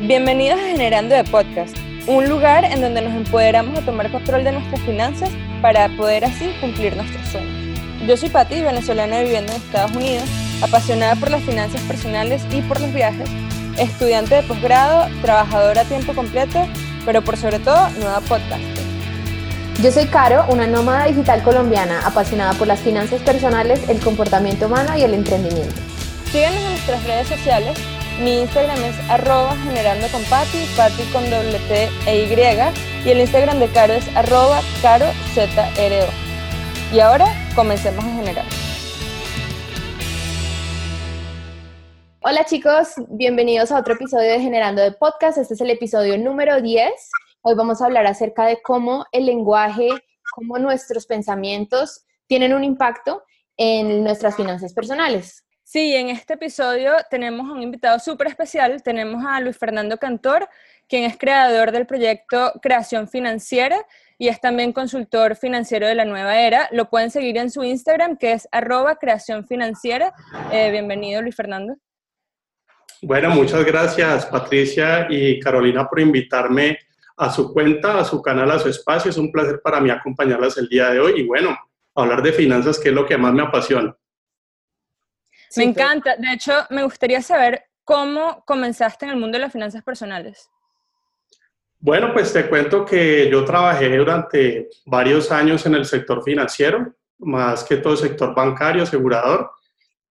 Bienvenidos a Generando de Podcast, un lugar en donde nos empoderamos a tomar control de nuestras finanzas para poder así cumplir nuestros sueños. Yo soy Patti, venezolana viviendo en Estados Unidos, apasionada por las finanzas personales y por los viajes, estudiante de posgrado, trabajadora a tiempo completo, pero por sobre todo nueva podcaster. Yo soy Caro, una nómada digital colombiana apasionada por las finanzas personales, el comportamiento humano y el emprendimiento. Síguenos en nuestras redes sociales. Mi Instagram es arroba generando con Pati, Pati con doble T e Y. Y el Instagram de Caro es arroba caro ZRO. Y ahora comencemos a generar. Hola chicos, bienvenidos a otro episodio de Generando de Podcast. Este es el episodio número 10. Hoy vamos a hablar acerca de cómo el lenguaje, cómo nuestros pensamientos tienen un impacto en nuestras finanzas personales. Sí, en este episodio tenemos un invitado súper especial. Tenemos a Luis Fernando Cantor, quien es creador del proyecto Creación Financiera y es también consultor financiero de la nueva era. Lo pueden seguir en su Instagram, que es arroba creación financiera. Eh, bienvenido, Luis Fernando. Bueno, muchas gracias, Patricia y Carolina, por invitarme a su cuenta, a su canal, a su espacio. Es un placer para mí acompañarlas el día de hoy y bueno, hablar de finanzas, que es lo que más me apasiona. Me encanta. De hecho, me gustaría saber cómo comenzaste en el mundo de las finanzas personales. Bueno, pues te cuento que yo trabajé durante varios años en el sector financiero, más que todo el sector bancario, asegurador,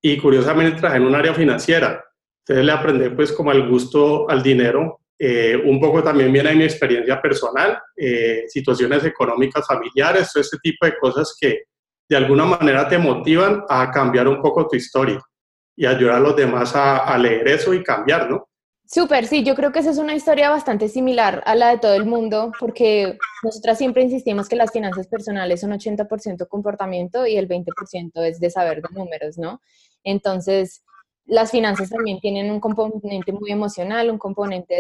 y curiosamente trabajé en un área financiera. Entonces le aprendí pues como el gusto al dinero eh, un poco también viene de mi experiencia personal, eh, situaciones económicas familiares, todo este tipo de cosas que de alguna manera te motivan a cambiar un poco tu historia y ayudar a los demás a, leer eso y cambiar, ¿no? Súper, sí, yo creo que esa es una historia bastante similar a la de todo el mundo, porque nosotras siempre insistimos que las finanzas personales son 80% comportamiento y el 20% es de saber de números, ¿no? Entonces, las finanzas también tienen un componente muy emocional, un componente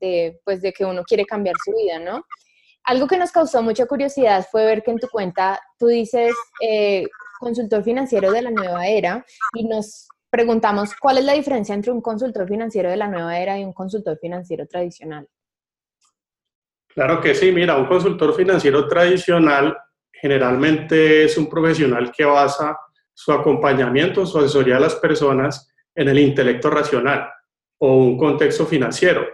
de, pues, de que uno quiere cambiar su vida, ¿no? Algo que nos causó mucha curiosidad fue ver que en tu cuenta tú dices eh, consultor financiero de la nueva era y nos preguntamos cuál es la diferencia entre un consultor financiero de la nueva era y un consultor financiero tradicional. Claro que sí, mira, un consultor financiero tradicional generalmente es un profesional que basa su acompañamiento, su asesoría a las personas en el intelecto racional o un contexto financiero,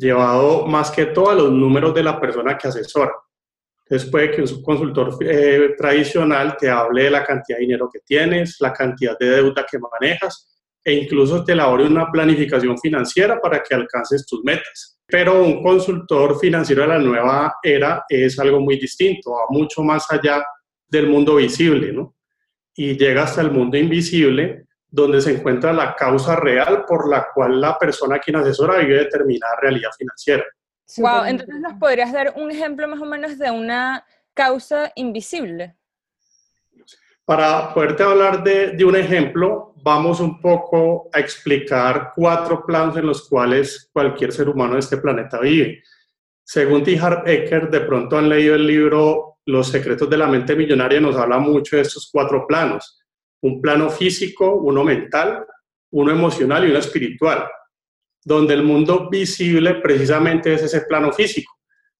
llevado más que todo a los números de la persona que asesora. Entonces puede que un consultor eh, tradicional te hable de la cantidad de dinero que tienes, la cantidad de deuda que manejas e incluso te elabore una planificación financiera para que alcances tus metas. Pero un consultor financiero de la nueva era es algo muy distinto, va mucho más allá del mundo visible, ¿no? Y llega hasta el mundo invisible, donde se encuentra la causa real por la cual la persona quien asesora vive determinada realidad financiera. Wow, entonces nos podrías dar un ejemplo más o menos de una causa invisible. Para poderte hablar de, de un ejemplo, vamos un poco a explicar cuatro planos en los cuales cualquier ser humano de este planeta vive. Según T. Harv Eker, de pronto han leído el libro Los secretos de la mente millonaria, nos habla mucho de estos cuatro planos un plano físico, uno mental, uno emocional y uno espiritual, donde el mundo visible precisamente es ese plano físico,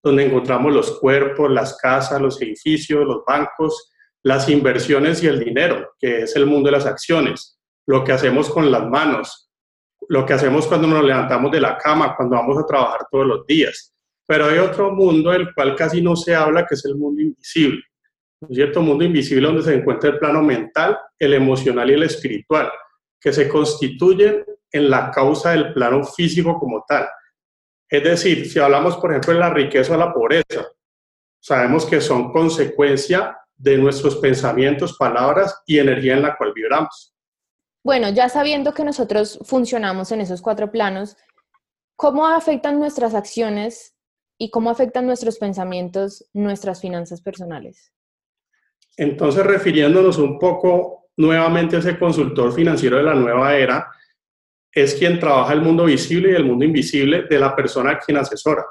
donde encontramos los cuerpos, las casas, los edificios, los bancos, las inversiones y el dinero, que es el mundo de las acciones, lo que hacemos con las manos, lo que hacemos cuando nos levantamos de la cama, cuando vamos a trabajar todos los días. Pero hay otro mundo del cual casi no se habla, que es el mundo invisible, un cierto mundo invisible donde se encuentra el plano mental, el emocional y el espiritual, que se constituyen en la causa del plano físico como tal. Es decir, si hablamos, por ejemplo, de la riqueza o la pobreza, sabemos que son consecuencia de nuestros pensamientos, palabras y energía en la cual vibramos. Bueno, ya sabiendo que nosotros funcionamos en esos cuatro planos, ¿cómo afectan nuestras acciones y cómo afectan nuestros pensamientos nuestras finanzas personales? Entonces, refiriéndonos un poco nuevamente a ese consultor financiero de la nueva era, es quien trabaja el mundo visible y el mundo invisible de la persona a quien asesora.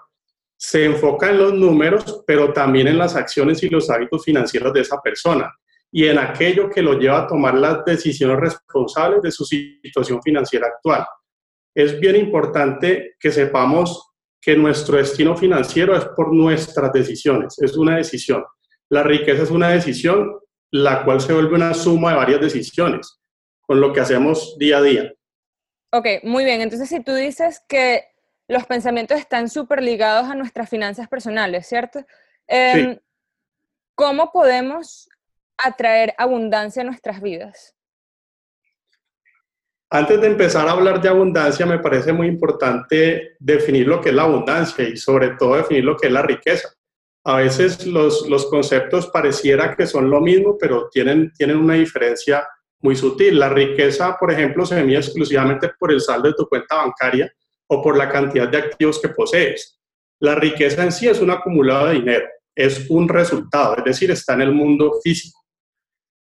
Se enfoca en los números, pero también en las acciones y los hábitos financieros de esa persona y en aquello que lo lleva a tomar las decisiones responsables de su situación financiera actual. es bien importante que sepamos que nuestro destino financiero es por nuestras decisiones, es una decisión. La riqueza es una decisión, la cual se vuelve una suma de varias decisiones, con lo que hacemos día a día. Ok, muy bien. Entonces, si tú dices que los pensamientos están súper ligados a nuestras finanzas personales, ¿cierto? Em, ¿Cómo podemos atraer abundancia a nuestras vidas? Antes de empezar a hablar de abundancia, me parece muy importante definir lo que es la abundancia y sobre todo definir lo que es la riqueza. A veces los, los conceptos pareciera que son lo mismo, pero tienen, tienen una diferencia muy sutil. La riqueza, por ejemplo, se mide exclusivamente por el saldo de tu cuenta bancaria o por la cantidad de activos que posees. La riqueza en sí es un acumulado de dinero, es un resultado, es decir, está en el mundo físico.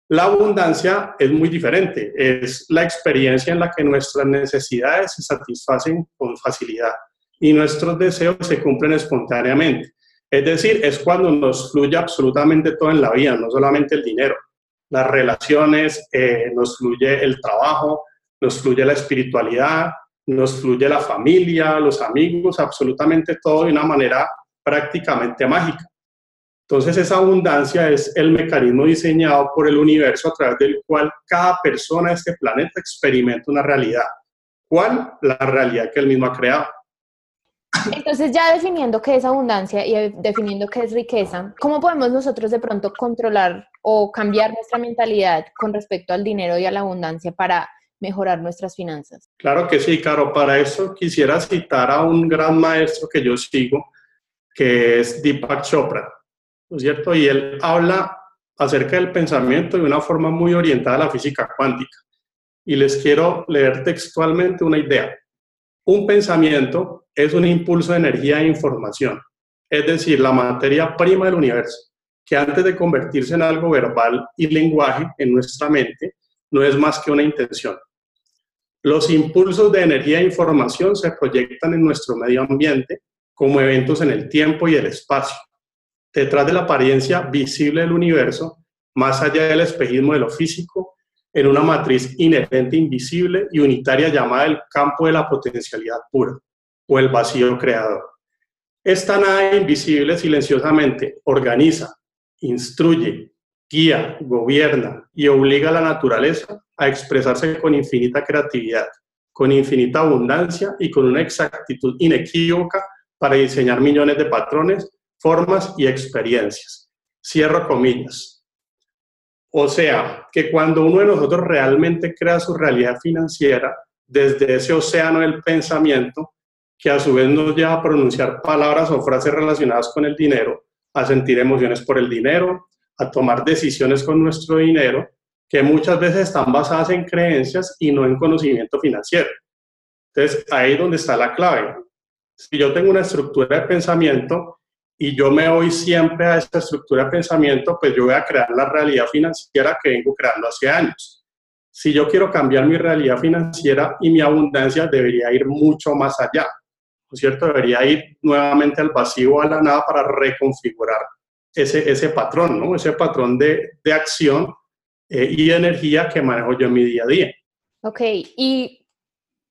La abundancia es muy diferente, es la experiencia en la que nuestras necesidades se satisfacen con facilidad y nuestros deseos se cumplen espontáneamente. Es decir, es cuando nos fluye absolutamente todo en la vida, no solamente el dinero las relaciones, eh, nos fluye el trabajo, nos fluye la espiritualidad, nos fluye la familia, los amigos, absolutamente todo de una manera prácticamente mágica. Entonces esa abundancia es el mecanismo diseñado por el universo a través del cual cada persona de este planeta experimenta una realidad. ¿Cuál? La realidad que él mismo ha creado. Entonces, ya definiendo qué es abundancia y definiendo qué es riqueza, ¿cómo podemos nosotros de pronto controlar o cambiar nuestra mentalidad con respecto al dinero y a la abundancia para mejorar nuestras finanzas? Claro que sí, Caro. Para eso quisiera citar a un gran maestro que yo sigo, que es Deepak Chopra, ¿no es cierto? Y él habla acerca del pensamiento de una forma muy orientada a la física cuántica. Y les quiero leer textualmente una idea. Un pensamiento es un impulso de energía e información, es decir, la materia prima del universo, que antes de convertirse en algo verbal y lenguaje en nuestra mente, no es más que una intención. Los impulsos de energía e información se proyectan en nuestro medio ambiente como eventos en el tiempo y el espacio. Detrás de la apariencia visible del universo, más allá del espejismo de lo físico, en una matriz inherente, invisible y unitaria llamada el campo de la potencialidad pura o el vacío creador. Esta nada invisible silenciosamente organiza, instruye, guía, gobierna y obliga a la naturaleza a expresarse con infinita creatividad, con infinita abundancia y con una exactitud inequívoca para diseñar millones de patrones, formas y experiencias. Cierro comillas. O sea, que cuando uno de nosotros realmente crea su realidad financiera, desde ese océano del pensamiento, que a su vez nos lleva a pronunciar palabras o frases relacionadas con el dinero, a sentir emociones por el dinero, a tomar decisiones con nuestro dinero, que muchas veces están basadas en creencias y no en conocimiento financiero. Entonces, ahí es donde está la clave. Si yo tengo una estructura de pensamiento y yo me voy siempre a esta estructura de pensamiento, pues yo voy a crear la realidad financiera que vengo creando hace años. Si yo quiero cambiar mi realidad financiera y mi abundancia, debería ir mucho más allá cierto? Debería ir nuevamente al vacío a la nada para reconfigurar ese, ese patrón, ¿no? Ese patrón de, de acción eh, y energía que manejo yo en mi día a día. Ok, y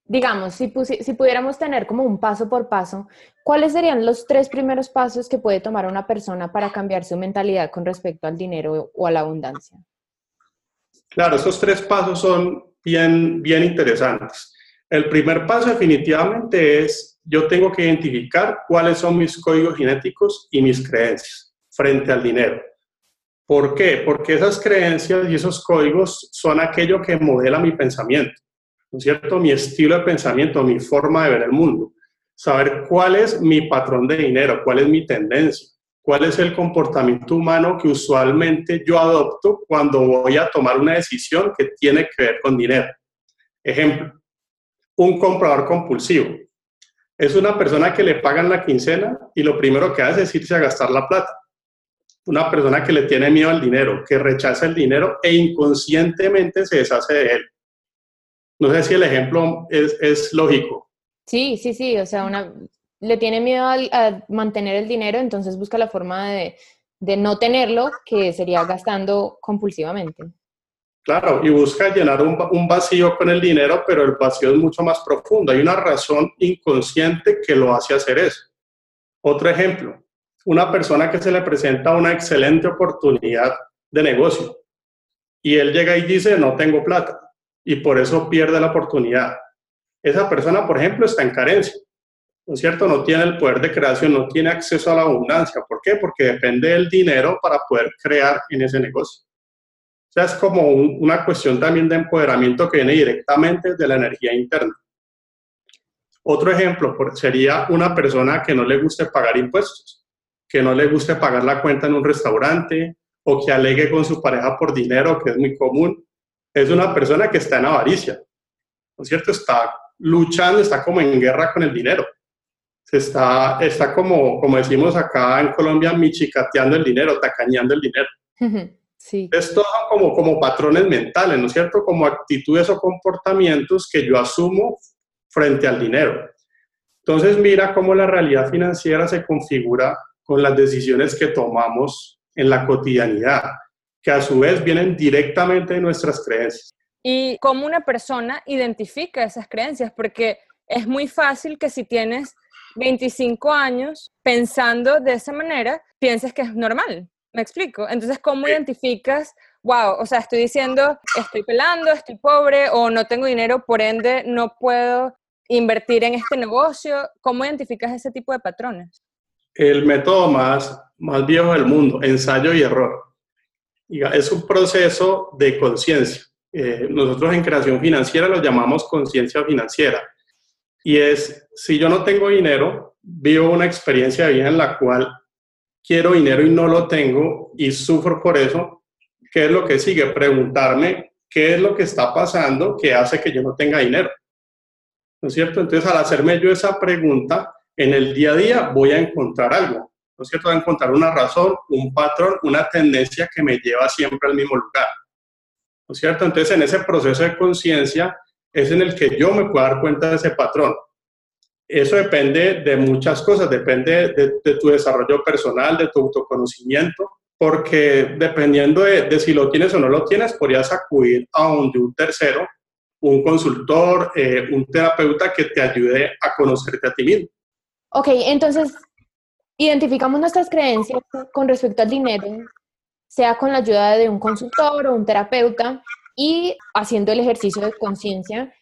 digamos, si, pudiéramos tener como un paso por paso, ¿cuáles serían los tres primeros pasos que puede tomar una persona para cambiar su mentalidad con respecto al dinero o a la abundancia? Claro, esos tres pasos son bien, bien interesantes. El primer paso definitivamente es yo tengo que identificar cuáles son mis códigos genéticos y mis creencias frente al dinero. ¿Por qué? Porque esas creencias y esos códigos son aquello que modela mi pensamiento, ¿no es cierto? Mi estilo de pensamiento, mi forma de ver el mundo. Saber cuál es mi patrón de dinero, cuál es mi tendencia, cuál es el comportamiento humano que usualmente yo adopto cuando voy a tomar una decisión que tiene que ver con dinero. Ejemplo, un comprador compulsivo es una persona que le pagan la quincena y lo primero que hace es irse a gastar la plata. Una persona que le tiene miedo al dinero, que rechaza el dinero e inconscientemente se deshace de él. No sé si el ejemplo es, lógico. Sí, sí, sí. O sea, una, le tiene miedo a, mantener el dinero, entonces busca la forma de, de no tenerlo, que sería gastando compulsivamente. Claro, y busca llenar un, un, vacío con el dinero, pero el vacío es mucho más profundo. Hay una razón inconsciente que lo hace hacer eso. Otro ejemplo, una persona que se le presenta una excelente oportunidad de negocio y él llega y dice, no tengo plata, y por eso pierde la oportunidad. Esa persona, por ejemplo, está en carencia. ¿no es cierto? No tiene el poder de creación, no tiene acceso a la abundancia. ¿Por qué? Porque depende del dinero para poder crear en ese negocio. O sea, es como una cuestión también de empoderamiento que viene directamente de la energía interna. Otro ejemplo sería una persona que no le guste pagar impuestos, que no le guste pagar la cuenta en un restaurante o que alegue con su pareja por dinero, que es muy común. Es una persona que está en avaricia, ¿no es cierto? Está luchando, está como en guerra con el dinero está, está como, como decimos acá en Colombia, michicateando el dinero, tacañando el dinero. Sí. Esto son como, como patrones mentales, ¿no es cierto? Como actitudes o comportamientos que yo asumo frente al dinero. Entonces mira cómo la realidad financiera se configura con las decisiones que tomamos en la cotidianidad, que a su vez vienen directamente de nuestras creencias. Y cómo una persona identifica esas creencias, porque es muy fácil que si tienes 25 años pensando de esa manera, pienses que es normal. ¿Me explico? Entonces, ¿cómo identificas, wow, o sea, estoy diciendo, estoy pelando, estoy pobre o no tengo dinero, por ende no puedo invertir en este negocio? ¿Cómo identificas ese tipo de patrones? El método más, más viejo del mundo, ensayo y error. Es un proceso de conciencia. Eh, nosotros en creación financiera lo llamamos conciencia financiera y es, si yo no tengo dinero, vivo una experiencia de vida en la cual quiero dinero y no lo tengo y sufro por eso, ¿qué es lo que sigue? Preguntarme qué es lo que está pasando que hace que yo no tenga dinero. ¿No es cierto? Entonces, al hacerme yo esa pregunta, en el día a día voy a encontrar algo. ¿No es cierto? Voy a encontrar una razón, un patrón, una tendencia que me lleva siempre al mismo lugar. ¿No es cierto? Entonces, en ese proceso de conciencia, es en el que yo me puedo dar cuenta de ese patrón. Eso depende de muchas cosas, depende de, tu desarrollo personal, de tu autoconocimiento, porque dependiendo de, si lo tienes o no lo tienes, podrías acudir a un, un tercero, un consultor, eh, un terapeuta que te ayude a conocerte a ti mismo. Ok, entonces identificamos nuestras creencias con respecto al dinero, sea con la ayuda de un consultor o un terapeuta, y haciendo el ejercicio de conciencia.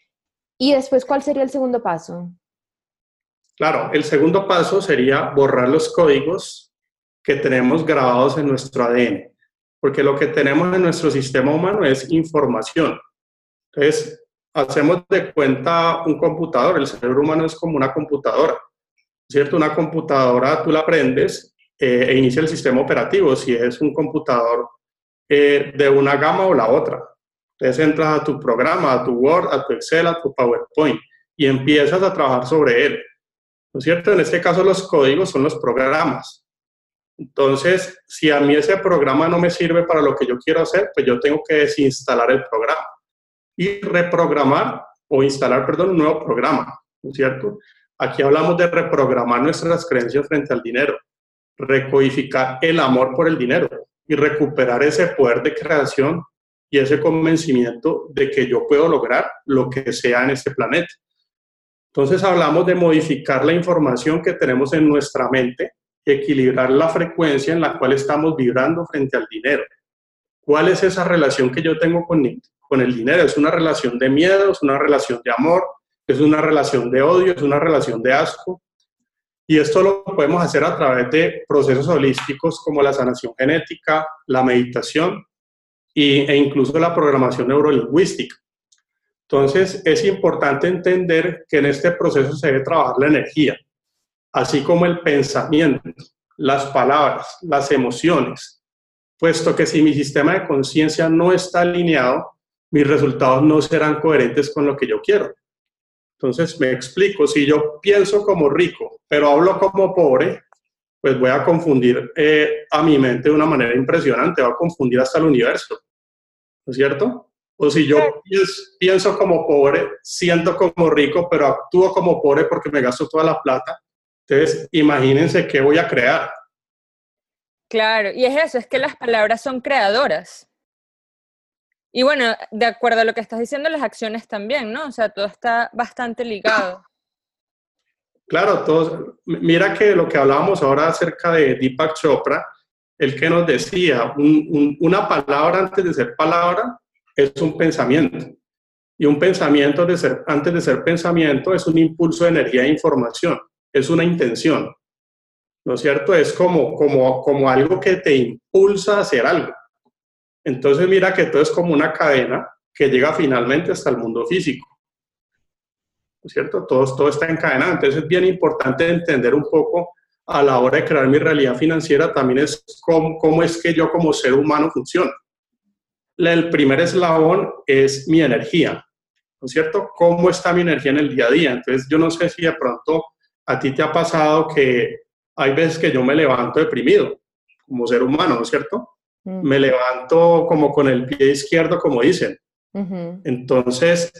¿Y después cuál sería el segundo paso? Claro, el segundo paso sería borrar los códigos que tenemos grabados en nuestro ADN, porque lo que tenemos en nuestro sistema humano es información. Entonces, hacemos de cuenta un computador, el cerebro humano es como una computadora, ¿cierto? Una computadora tú la aprendes eh, e inicia el sistema operativo, si es un computador eh, de una gama o la otra. Entonces entras a tu programa, a tu Word, a tu Excel, a tu PowerPoint y empiezas a trabajar sobre él. ¿No es cierto? En este caso los códigos son los programas. Entonces, si a mí ese programa no me sirve para lo que yo quiero hacer, pues yo tengo que desinstalar el programa y reprogramar o instalar, perdón, un nuevo programa, ¿no es cierto? Aquí hablamos de reprogramar nuestras creencias frente al dinero, recodificar el amor por el dinero y recuperar ese poder de creación y ese convencimiento de que yo puedo lograr lo que sea en este planeta. Entonces hablamos de modificar la información que tenemos en nuestra mente y equilibrar la frecuencia en la cual estamos vibrando frente al dinero. ¿Cuál es esa relación que yo tengo con, con el dinero? ¿Es una relación de miedo? ¿Es una relación de amor? ¿Es una relación de odio? ¿Es una relación de asco? Y esto lo podemos hacer a través de procesos holísticos como la sanación genética, la meditación e incluso la programación neurolingüística. Entonces, es importante entender que en este proceso se debe trabajar la energía, así como el pensamiento, las palabras, las emociones, puesto que si mi sistema de conciencia no está alineado, mis resultados no serán coherentes con lo que yo quiero. Entonces, me explico, si yo pienso como rico, pero hablo como pobre, pues voy a confundir eh, a mi mente de una manera impresionante, va a confundir hasta el universo. ¿no es cierto? O si yo pienso como pobre, siento como rico, pero actúo como pobre porque me gasto toda la plata. Entonces, imagínense qué voy a crear. Claro, y es eso, es que las palabras son creadoras. Y bueno, de acuerdo a lo que estás diciendo, las acciones también, ¿no? O sea, todo está bastante ligado. Claro, todos. Mira que lo que hablábamos ahora acerca de Deepak Chopra, el que nos decía, una palabra antes de ser palabra es un pensamiento. Y un pensamiento de ser, antes de ser pensamiento es un impulso de energía e información, es una intención. ¿No es cierto? Es como, como, como algo que te impulsa a hacer algo. Entonces mira que todo es como una cadena que llega finalmente hasta el mundo físico. ¿No es cierto? Todo, todo está encadenado. Entonces es bien importante entender un poco a la hora de crear mi realidad financiera también es cómo, cómo es que yo como ser humano funciono. El primer eslabón es mi energía. ¿no es cierto? ¿Cómo está mi energía en el día a día? Entonces, yo no sé si de pronto a ti te ha pasado que hay veces que yo me levanto deprimido como ser humano, ¿no es cierto? Me levanto como con el pie izquierdo, como dicen. Entonces,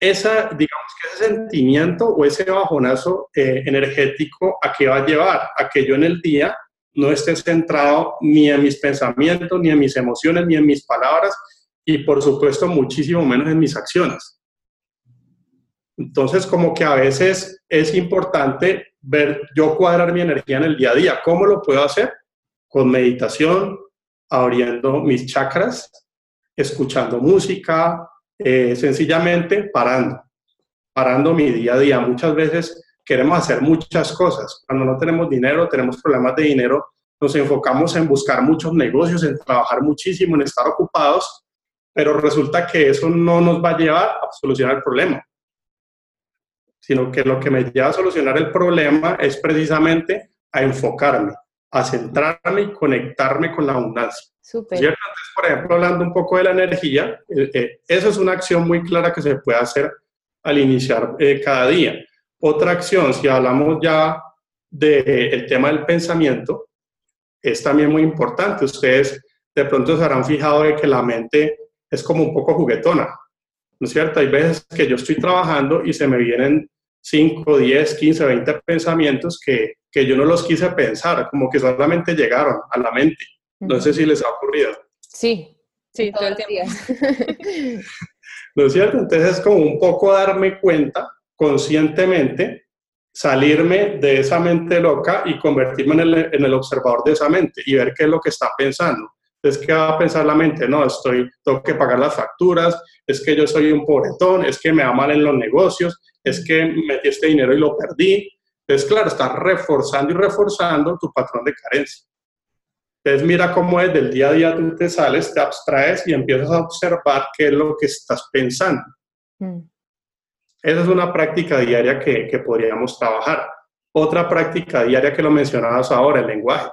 esa, digamos que ese sentimiento o ese bajonazo eh, energético, ¿a qué va a llevar? A que yo en el día no esté centrado ni en mis pensamientos, ni en mis emociones, ni en mis palabras, y por supuesto muchísimo menos en mis acciones. Entonces, como que a veces es importante ver, yo cuadrar mi energía en el día a día. ¿Cómo lo puedo hacer? Con meditación, abriendo mis chakras, escuchando música, eh, sencillamente parando, parando mi día a día. Muchas veces queremos hacer muchas cosas. Cuando no tenemos dinero, tenemos problemas de dinero, nos enfocamos en buscar muchos negocios, en trabajar muchísimo, en estar ocupados, pero resulta que eso no nos va a llevar a solucionar el problema sino que lo que me lleva a solucionar el problema es precisamente a enfocarme, a centrarme y conectarme con la abundancia. Súper. Entonces, por ejemplo, hablando un poco de la energía, eh, eh, esa es una acción muy clara que se puede hacer al iniciar eh, cada día. Otra acción, si hablamos ya del tema del pensamiento, es también muy importante. Ustedes de pronto se habrán fijado de que la mente es como un poco juguetona, ¿no es cierto? Hay veces que yo estoy trabajando y se me vienen 5, 10, 15, 20 pensamientos que, que yo no los quise pensar, como que solamente llegaron a la mente. No sé si les ha ocurrido. Sí, sí, todo el tiempo. ¿No es cierto? Entonces es como un poco darme cuenta conscientemente, salirme de esa mente loca y convertirme en el, en el observador de esa mente y ver qué es lo que está pensando. Entonces, ¿qué va a pensar la mente? No, estoy, tengo que pagar las facturas, es que yo soy un pobretón, es que me va mal en los negocios, es que metí este dinero y lo perdí. Entonces, claro, estás reforzando y reforzando tu patrón de carencia. Entonces, mira cómo desde el día a día tú te sales, te abstraes y empiezas a observar qué es lo que estás pensando. Mm. Esa es una práctica diaria que, que podríamos trabajar. Otra práctica diaria que lo mencionabas ahora, el lenguaje.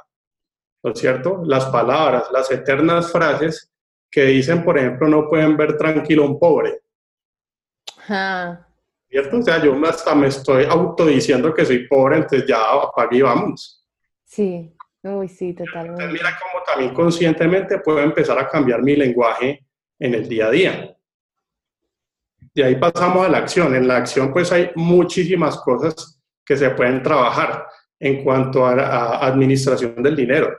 ¿No es cierto? Las palabras, las eternas frases que dicen, por ejemplo, no pueden ver tranquilo a un pobre. ¿Cierto? O sea, yo hasta me estoy autodiciendo que soy pobre, entonces ya apague y vamos. Sí, uy, sí, totalmente. Entonces, mira cómo también conscientemente puedo empezar a cambiar mi lenguaje en el día a día. Y ahí pasamos a la acción. En la acción, pues hay muchísimas cosas que se pueden trabajar en cuanto a administración del dinero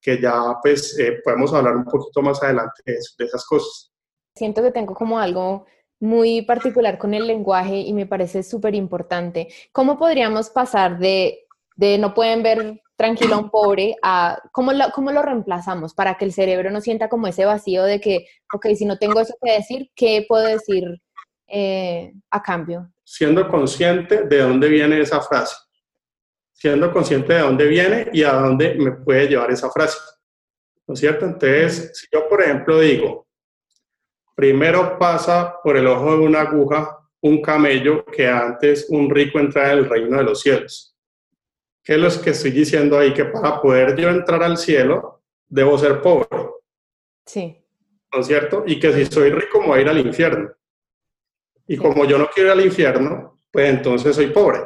que ya pues eh, podemos hablar un poquito más adelante de, esas cosas. Siento que tengo como algo muy particular con el lenguaje y me parece súper importante. ¿Cómo podríamos pasar de, de, no pueden ver tranquilo a un pobre a cómo lo, cómo lo reemplazamos para que el cerebro no sienta como ese vacío de que, ok, si no tengo eso que decir, ¿qué puedo decir eh, a cambio? Siendo consciente de dónde viene esa frase siendo consciente de dónde viene y a dónde me puede llevar esa frase. ¿No es cierto? Entonces, si yo, por ejemplo, digo, primero pasa por el ojo de una aguja un camello que antes un rico entra en el reino de los cielos. ¿Qué es lo que estoy diciendo ahí? Que para poder yo entrar al cielo, debo ser pobre. Sí. ¿No es cierto? Y que si soy rico, me voy a ir al infierno. Y como yo no quiero ir al infierno, pues entonces soy pobre.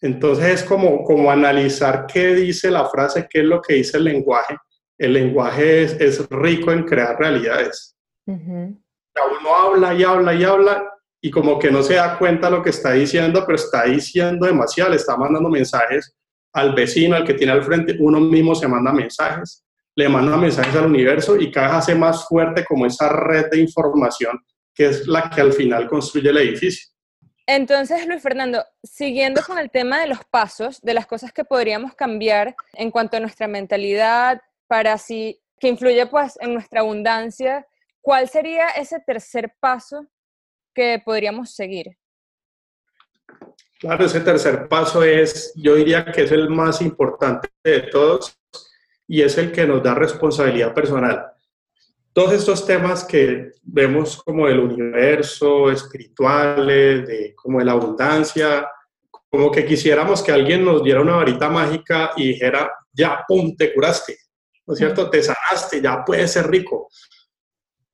Entonces es como, como analizar qué dice la frase, qué es lo que dice el lenguaje. El lenguaje es, rico en crear realidades. Uno habla y habla y habla y como que no se da cuenta lo que está diciendo, pero está diciendo demasiado, le está mandando mensajes al vecino, al que tiene al frente, uno mismo se manda mensajes, le manda mensajes al universo y cada vez hace más fuerte como esa red de información que es la que al final construye el edificio. Entonces, Luis Fernando, siguiendo con el tema de los pasos, de las cosas que podríamos cambiar en cuanto a nuestra mentalidad para así que influye pues en nuestra abundancia, ¿cuál sería ese tercer paso que podríamos seguir? Claro, ese tercer paso es, yo diría que es el más importante de todos y es el que nos da responsabilidad personal. Todos estos temas que vemos como del universo, espirituales, de, como de la abundancia, como que quisiéramos que alguien nos diera una varita mágica y dijera, ya, pum, te curaste, ¿no es cierto? Te sanaste, ya puedes ser rico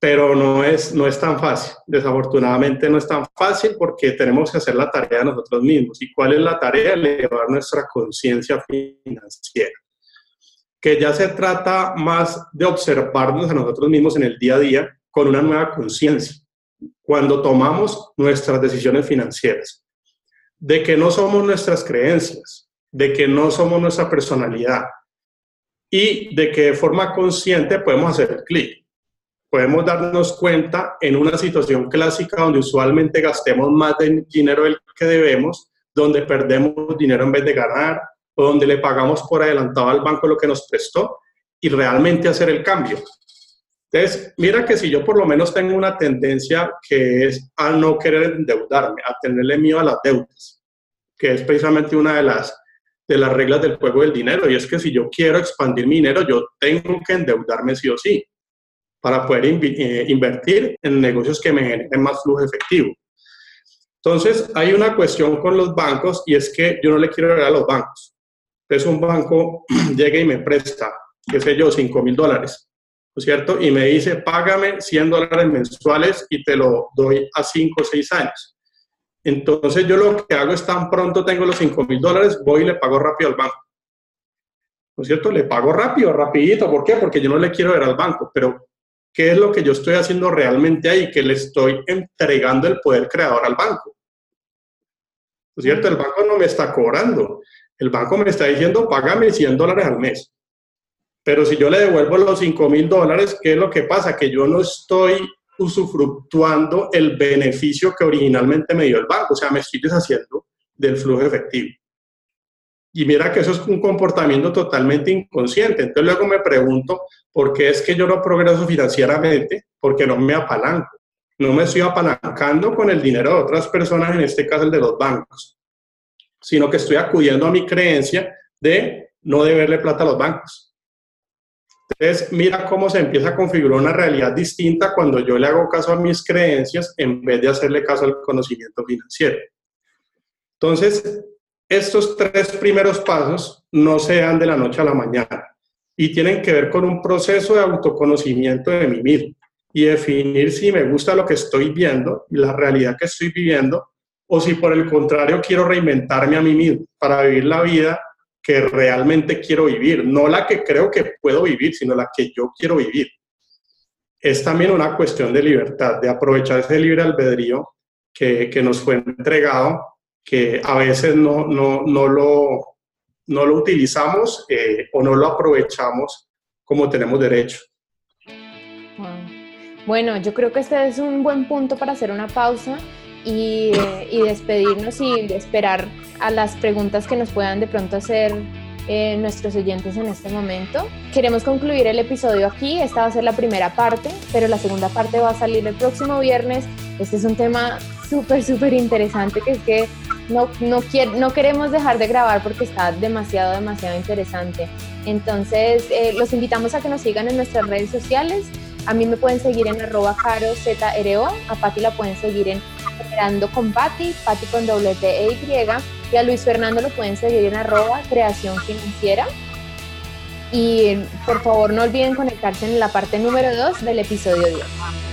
pero no es, no es tan fácil. Desafortunadamente no es tan fácil porque tenemos que hacer la tarea nosotros mismos. ¿Y cuál es la tarea? Elevar nuestra conciencia financiera. Que ya se trata más de observarnos a nosotros mismos en el día a día con una nueva conciencia. Cuando tomamos nuestras decisiones financieras. De que no somos nuestras creencias, de que no somos nuestra personalidad y de que de forma consciente podemos hacer clic podemos darnos cuenta en una situación clásica donde usualmente gastemos más dinero del que debemos, donde perdemos dinero en vez de ganar, o donde le pagamos por adelantado al banco lo que nos prestó y realmente hacer el cambio. Entonces, mira que si yo por lo menos tengo una tendencia que es a no querer endeudarme, a tenerle miedo a las deudas, que es precisamente una de las, de las reglas del juego del dinero, y es que si yo quiero expandir mi dinero, yo tengo que endeudarme sí o sí para poder eh, invertir en negocios que me generen más flujo efectivo. Entonces, hay una cuestión con los bancos y es que yo no le quiero dar a los bancos. Entonces, un banco llega y me presta, qué sé yo, 5 mil dólares, ¿no es cierto? Y me dice, págame 100 dólares mensuales y te lo doy a 5 o 6 años. Entonces, yo lo que hago es tan pronto tengo los 5 mil dólares, voy y le pago rápido al banco. ¿No es cierto? Le pago rápido, rapidito. ¿Por qué? Porque yo no le quiero ver al banco, pero qué es lo que yo estoy haciendo realmente ahí, que le estoy entregando el poder creador al banco. ¿No es cierto? El banco no me está cobrando. El banco me está diciendo, págame 100 dólares al mes. Pero si yo le devuelvo los 5 mil dólares, ¿qué es lo que pasa? Que yo no estoy usufructuando el beneficio que originalmente me dio el banco. O sea, me estoy deshaciendo del flujo efectivo. Y mira que eso es un comportamiento totalmente inconsciente. Entonces luego me pregunto, ¿por qué es que yo no progreso financieramente? Porque no me apalanco. No me estoy apalancando con el dinero de otras personas, en este caso el de los bancos, sino que estoy acudiendo a mi creencia de no deberle plata a los bancos. Entonces, mira cómo se empieza a configurar una realidad distinta cuando yo le hago caso a mis creencias en vez de hacerle caso al conocimiento financiero. Entonces, estos tres primeros pasos no se dan de la noche a la mañana y tienen que ver con un proceso de autoconocimiento de mí mismo y definir si me gusta lo que estoy viendo, la realidad que estoy viviendo, o si por el contrario quiero reinventarme a mí mismo para vivir la vida que realmente quiero vivir, no la que creo que puedo vivir, sino la que yo quiero vivir. Es también una cuestión de libertad, de aprovechar ese libre albedrío que nos fue entregado que a veces no, no, no, lo, no lo utilizamos eh, o no lo aprovechamos como tenemos derecho. Bueno, yo creo que este es un buen punto para hacer una pausa y, y despedirnos y esperar a las preguntas que nos puedan de pronto hacer eh, nuestros oyentes en este momento. Queremos concluir el episodio aquí, esta va a ser la primera parte, pero la segunda parte va a salir el próximo viernes. Este es un tema súper, súper interesante que es que no, no, no queremos dejar de grabar porque está demasiado, demasiado interesante. Entonces, eh, los invitamos a que nos sigan en nuestras redes sociales. A mí me pueden seguir en arroba carozro, a Pati la pueden seguir en Generando con Pati, Pati con doble T e Y, y a Luis Fernando lo pueden seguir en arroba creación financiera. Y por favor no olviden conectarse en la parte número 2 del episodio 10.